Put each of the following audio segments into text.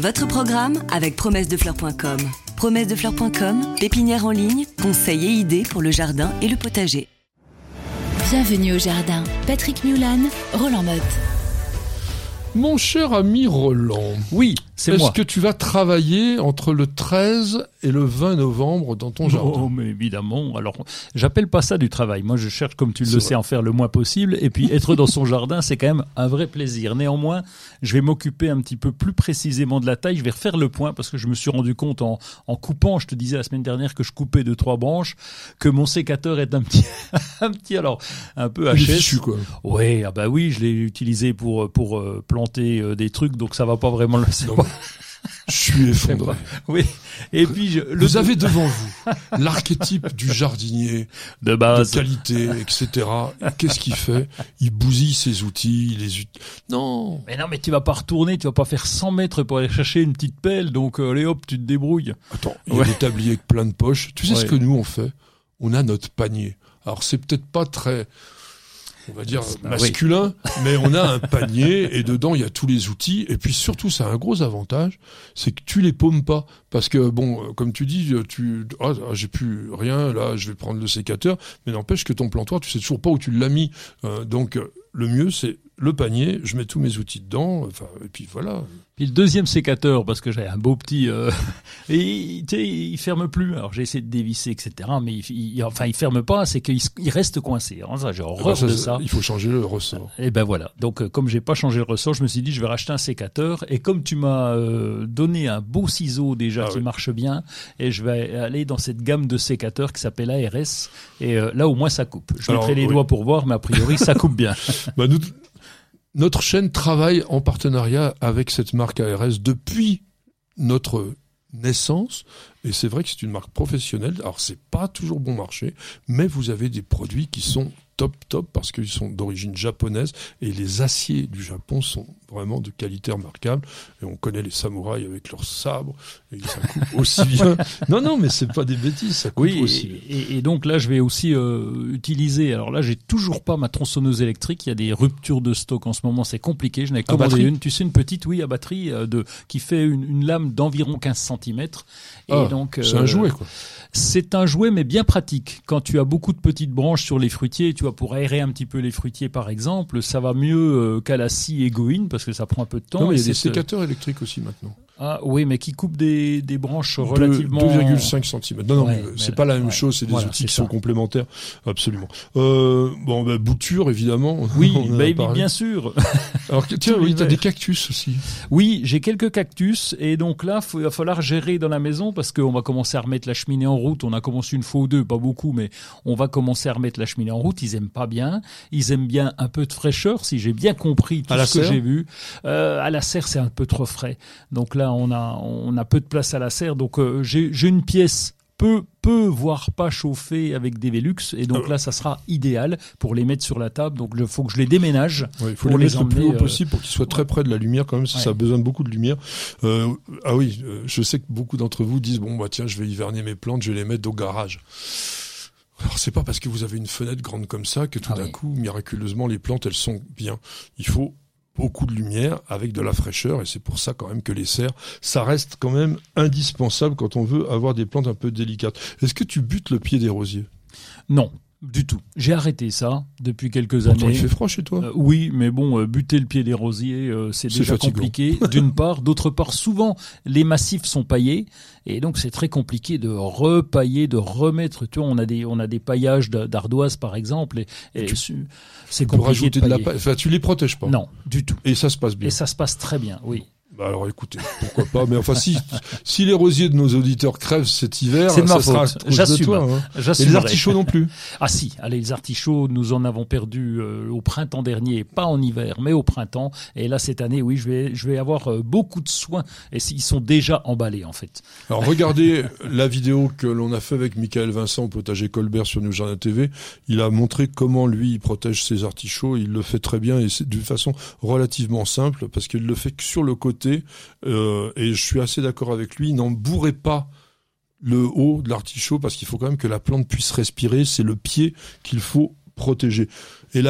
Votre programme avec promessedefleurs.com. Promessedefleurs.com, pépinière en ligne, conseils et idées pour le jardin et le potager. Bienvenue au jardin. Patrick Mulan, Roland Motte. Mon cher ami Roland. Oui, c'est moi. Est-ce que tu vas travailler entre le 13 et le 20 novembre dans ton jardin? Oh, mais évidemment. Alors, j'appelle pas ça du travail. Moi, je cherche, comme tu le sais, en faire le moins possible. Et puis, être dans son jardin, c'est quand même un vrai plaisir. Néanmoins, je vais m'occuper un petit peu plus précisément de la taille. Je vais refaire le point parce que je me suis rendu compte en, en coupant, je te disais la semaine dernière que je coupais de trois branches, que mon sécateur est un petit, un petit, alors, un peu HS. fichu, quoi. Oui, ah bah oui, je l'ai utilisé pour, pour euh, planter euh, des trucs, donc ça va pas vraiment le, Non, Je suis effondré. oui. Et puis, je, le Vous avez devant vous l'archétype du jardinier de de base. qualité, etc. Qu'est-ce qu'il fait? Il bousille ses outils, il les ut... Non Mais non, mais tu vas pas retourner, tu vas pas faire 100 mètres pour aller chercher une petite pelle, donc euh, allez hop, tu te débrouilles. Attends, il y a Ouais. des tabliers avec plein de poches. Tu sais ce que nous on fait? On a notre panier. Alors c'est peut-être pas très, on va dire Bah, masculin, mais on a un panier et dedans il y a tous les outils. Et puis surtout, ça a un gros avantage, c'est que tu les paumes pas, parce que bon, euh, comme tu dis, euh, tu, ah, ah, j'ai plus rien là, je vais prendre le sécateur, mais n'empêche que ton plantoir, tu sais toujours pas où tu l'as mis. Euh, donc le mieux c'est le panier, je mets tous mes outils dedans, enfin et puis voilà. Puis le deuxième sécateur, parce que j'ai un beau petit, euh, et tu sais, il ferme plus. Alors j'ai essayé de dévisser, etc. Mais il, il- enfin, il ferme pas, c'est qu'il il reste coincé. Alors, ça, j'ai horreur Ah, ça, de ça. Il faut changer le ressort. Et ben voilà. Donc euh, comme j'ai pas changé le ressort, je me suis dit je vais racheter un sécateur. Et comme tu m'as euh, donné un beau ciseau déjà Ah qui oui. marche bien, et je vais aller dans cette gamme de sécateurs qui s'appelle ARS. Et euh, là au moins ça coupe. Je Alors, mettrai les oui. doigts pour voir, mais a priori ça coupe bien. Bah, nous, notre chaîne travaille en partenariat avec cette marque ARS depuis notre naissance. Et c'est vrai que c'est une marque professionnelle. Alors, c'est pas toujours bon marché, mais vous avez des produits qui sont top, top, parce qu'ils sont d'origine japonaise. Et les aciers du Japon sont vraiment de qualité remarquable. Et on connaît les samouraïs avec leurs sabres. Et ça coupe aussi bien. Non, non, mais c'est pas des bêtises, ça coupe Oui, aussi. et, et- et donc là, je vais aussi euh, utiliser. Alors là, j'ai toujours pas ma tronçonneuse électrique. Il y a des ruptures de stock en ce moment, c'est compliqué. Je n'ai commandé batterie une. Tu sais, une petite, oui, à batterie euh, de qui fait une, une lame d'environ 15 cm. Et Ah, donc, C'est euh, un jouet, quoi. C'est un jouet, mais bien pratique. Quand tu as beaucoup de petites branches sur les fruitiers, tu vois, pour aérer un petit peu les fruitiers, par exemple, ça va mieux euh, qu'à la scie Goin, parce que ça prend un peu de temps. Non, mais et il y a des c'est- sécateurs électriques aussi maintenant. Ah oui, mais qui coupent des, des branches relativement. 2,5 cm. Non, non, Ouais, euh, c'est pas la même ouais. chose, c'est des Voilà, outils qui sont complémentaires. Absolument. Euh, bon, bah, bouture, évidemment. Oui, parlé. bien sûr. Alors, tiens, oui, t'as des cactus aussi. Oui, j'ai quelques cactus et donc là, il va falloir gérer dans la maison parce qu'on va commencer à remettre la cheminée en route. On a commencé une fois ou deux, pas beaucoup, mais on va commencer à remettre la cheminée en route. Ils aiment pas bien. Ils aiment bien un peu de fraîcheur, si j'ai bien compris tout À ce que j'ai vu. Euh, à la serre, c'est un peu trop frais. Donc là, on a on a peu de place à la serre. Donc euh, j'ai une pièce peu peu voire pas chauffée avec des Velux et donc Ah. là ça sera idéal pour les mettre sur la table donc il faut que je les déménage Ouais, il faut Pour les les mettre le plus haut euh, possible pour qu'ils soient très près de la lumière quand même, si Ouais. ça a besoin de beaucoup de lumière. Euh, ah oui, je sais que beaucoup d'entre vous disent, bon, bah tiens, je vais hiverner mes plantes, je vais les mettre au garage. Alors c'est pas parce que vous avez une fenêtre grande comme ça que tout Ah d'un oui. coup, miraculeusement, les plantes, elles sont bien. Il faut beaucoup de lumière avec de la fraîcheur et c'est pour ça quand même que les serres, ça reste quand même indispensable quand on veut avoir des plantes un peu délicates. Est-ce que tu butes le pied des rosiers? Non, du tout. J'ai arrêté ça depuis quelques Pourtant, années. il fait froid chez toi. Euh, oui, mais bon, euh, buter le pied des rosiers, euh, c'est déjà fatigant. compliqué. D'une part, d'autre part, souvent les massifs sont paillés et donc c'est très compliqué de repailler, de remettre. Tu vois, on a des on a des paillages de- d'ardoise par exemple et, et su- c'est Pour compliqué rajouter de de la paille. Enfin, tu les protèges pas. Non, du tout. Et ça se passe bien. Et ça se passe très bien. Oui. Bah alors écoutez, pourquoi pas. Mais enfin, si, si les rosiers de nos auditeurs crèvent cet hiver, C'est ça sera J'assume. toi. hein. Et les artichauts non plus. Ah si, allez, les artichauts, nous en avons perdu euh, au printemps dernier, pas en hiver, mais au printemps. Et là, cette année, oui, je vais, je vais avoir euh, beaucoup de soins. Et ils sont déjà emballés, en fait. Alors regardez la vidéo que l'on a fait avec Michael Vincent au potager Colbert sur New Jardin TV. Il a montré comment lui il protège ses artichauts. Il le fait très bien et c'est d'une façon relativement simple parce qu'il le fait que sur le côté. Euh, et je suis assez d'accord avec lui. N'en bourrez pas le haut de l'artichaut parce qu'il faut quand même que la plante puisse respirer. C'est le pied qu'il faut protéger. Et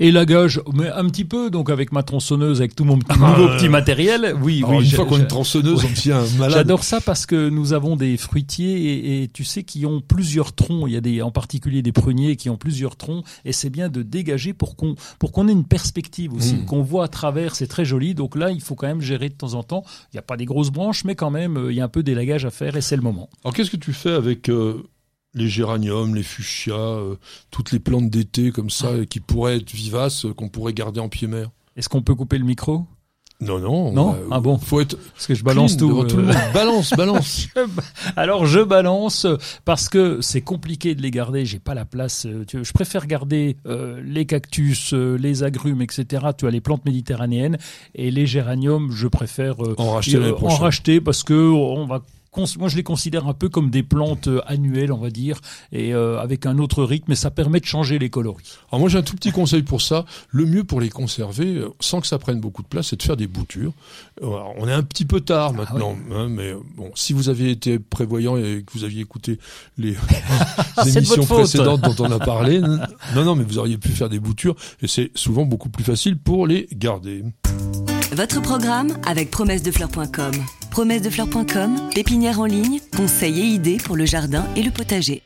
la gage mais un petit peu, donc avec ma tronçonneuse, avec tout mon petit, nouveau petit matériel. Oui, Alors, oui. une fois qu'on a une tronçonneuse, on devient un malade. J'adore ça parce que nous avons des fruitiers et, et tu sais qui ont plusieurs troncs. Il y a des, en particulier des pruniers qui ont plusieurs troncs et c'est bien de dégager pour qu'on pour qu'on ait une perspective aussi, Mm. qu'on voit à travers. C'est très joli. Donc là, il faut quand même gérer de temps en temps. Il n'y a pas des grosses branches, mais quand même, euh, il y a un peu d'élagage à faire et c'est le moment. Alors qu'est-ce que tu fais avec euh, les géraniums, les fuchsias, euh, toutes les plantes d'été comme ça qui pourraient être vivaces, euh, qu'on pourrait garder en pied mer Est-ce qu'on peut couper le micro? Non, non. Non Ah bon. Faut être Parce que je balance tout. devant euh, tout le monde. Balance, balance. Alors je balance parce que c'est compliqué de les garder. J'ai pas la place. Je préfère garder euh, les cactus, euh, les agrumes, etc. Tu as les plantes méditerranéennes et les géraniums. Je préfère En racheter en racheter parce que on va. Moi, je les considère un peu comme des plantes euh, annuelles, on va dire, et euh, avec un autre rythme. Et ça permet de changer les coloris. Alors moi j'ai un tout petit conseil pour ça. Le mieux pour les conserver, euh, sans que ça prenne beaucoup de place, c'est de faire des boutures. Alors, on est un petit peu tard Ah maintenant, hein, mais bon, si vous aviez été prévoyant et que vous aviez écouté les, les de émissions précédentes dont on a parlé, non, non, mais vous auriez pu faire des boutures et c'est souvent beaucoup plus facile pour les garder. Votre programme avec promessedefleurs.com. Promessedefleurs.com, pépinière en ligne, conseils et idées pour le jardin et le potager.